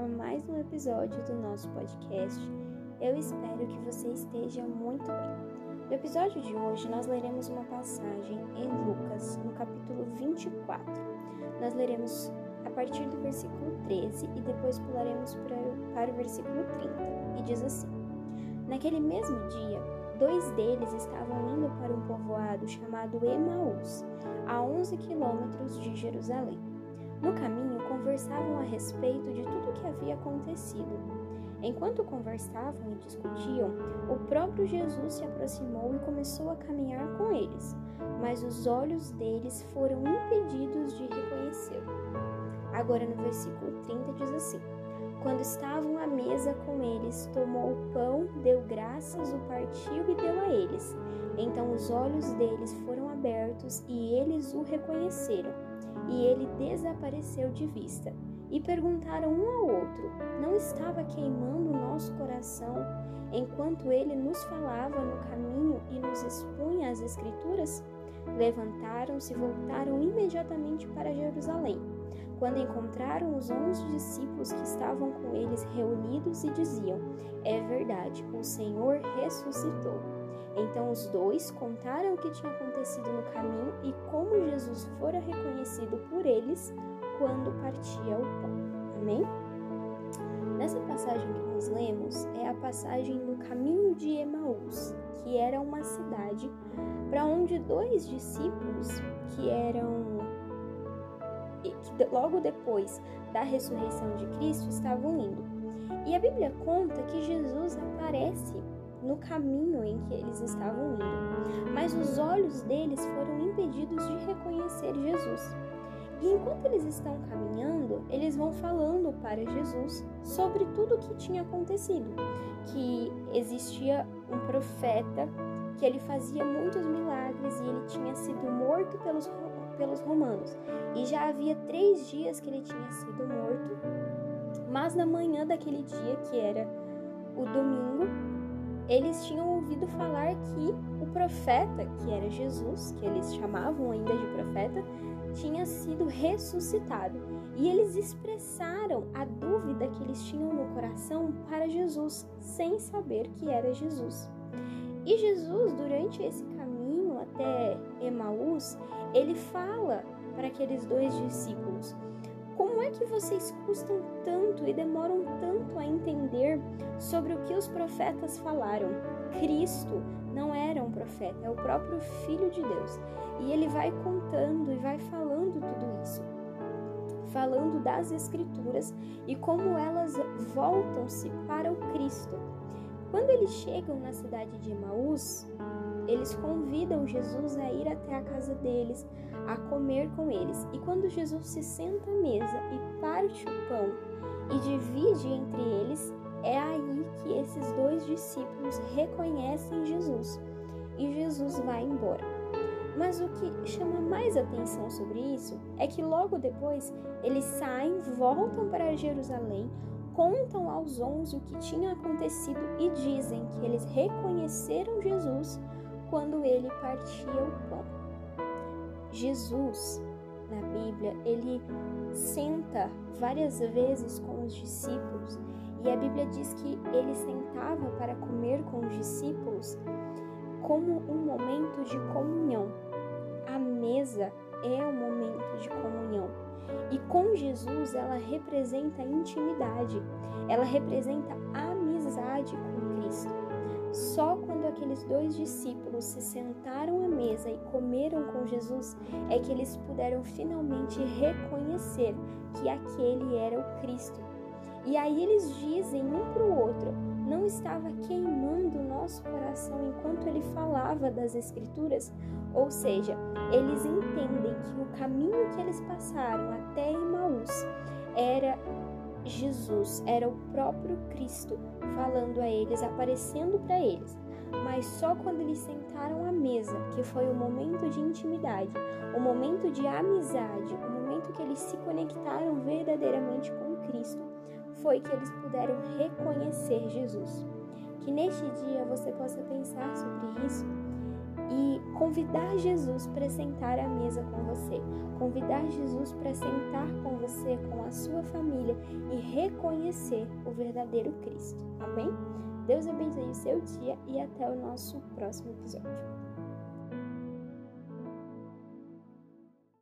a mais um episódio do nosso podcast. Eu espero que você esteja muito bem. No episódio de hoje, nós leremos uma passagem em Lucas, no capítulo 24. Nós leremos a partir do versículo 13 e depois pularemos para, o versículo 30. E diz assim: Naquele mesmo dia, dois deles estavam indo para um povoado chamado Emaús, a 11 quilômetros de Jerusalém. No caminho, conversavam a respeito de tudo o que havia acontecido. Enquanto conversavam e discutiam, o próprio Jesus se aproximou e começou a caminhar com eles, mas os olhos deles foram impedidos de reconhecê-lo. Agora, no versículo 30, diz assim: Quando estavam à mesa com eles, tomou o pão, deu graças, o partiu e deu a eles. Então os olhos deles foram abertos e eles o reconheceram e ele desapareceu de vista. E perguntaram um ao outro: Não estava queimando o nosso coração enquanto ele nos falava no caminho e nos expunha as Escrituras? Levantaram-se e voltaram imediatamente para Jerusalém. Quando encontraram os onze discípulos que estavam com eles reunidos e diziam: É verdade, o Senhor ressuscitou. Então os dois contaram o que tinha acontecido no caminho e como Jesus fora reconhecido por eles quando partia o pão. Amém? Nessa passagem que nós lemos é a passagem do caminho de Emaús, que era uma cidade para onde dois discípulos que eram que logo depois da ressurreição de Cristo estavam indo. E a Bíblia conta que Jesus aparece no caminho em que eles estavam indo, mas os olhos deles foram impedidos de reconhecer Jesus. E enquanto eles estão caminhando, eles vão falando para Jesus sobre tudo o que tinha acontecido, que existia um profeta, que ele fazia muitos milagres e ele tinha sido morto pelos, pelos romanos. E já havia três dias que ele tinha sido morto, mas na manhã daquele dia, que era o domingo, eles tinham ouvido falar que o profeta, que era Jesus, que eles chamavam ainda de profeta, tinha sido ressuscitado. E eles expressaram a dúvida que eles tinham no coração para Jesus, sem saber que era Jesus. E Jesus, durante esse caminho até Emaús, ele fala para aqueles dois discípulos: como é que vocês custam tanto e demoram tanto a entender sobre o que os profetas falaram? Cristo não era um profeta, é o próprio Filho de Deus. E ele vai contando e vai falando tudo isso. Falando das Escrituras e como elas voltam-se para o Cristo. Quando eles chegam na cidade de Emaús, eles convidam Jesus a ir até a casa deles, a comer com eles. E quando Jesus se senta à mesa e parte o pão e divide entre eles, é aí que esses dois discípulos reconhecem Jesus e Jesus vai embora. Mas o que chama mais atenção sobre isso é que logo depois eles saem, voltam para Jerusalém, contam aos onze o que tinha acontecido e dizem que eles reconheceram Jesus quando ele partia o pão. Jesus, na Bíblia, ele senta várias vezes com os discípulos e a Bíblia diz que ele sentava para comer com os discípulos como um momento de comunhão. A mesa é um momento de comunhão. E com Jesus ela representa intimidade, ela representa amizade com Cristo. Só quando aqueles dois discípulos se sentaram à mesa e comeram com Jesus é que eles puderam finalmente reconhecer que aquele era o Cristo. E aí eles dizem um para o outro: não estava queimando o nosso coração enquanto ele falava das Escrituras? Ou seja, eles entendem que o caminho que eles passaram até Emmaus era Jesus, era o próprio Cristo falando a eles, aparecendo para eles. Mas só quando eles sentaram à mesa, que foi o momento de intimidade, o momento de amizade, o momento que eles se conectaram verdadeiramente com Cristo, foi que eles puderam reconhecer Jesus. Que neste dia você possa pensar sobre isso convidar Jesus para sentar à mesa com você, convidar Jesus para sentar com você, com a sua família e reconhecer o verdadeiro Cristo. Amém? Deus abençoe o seu dia e até o nosso próximo episódio.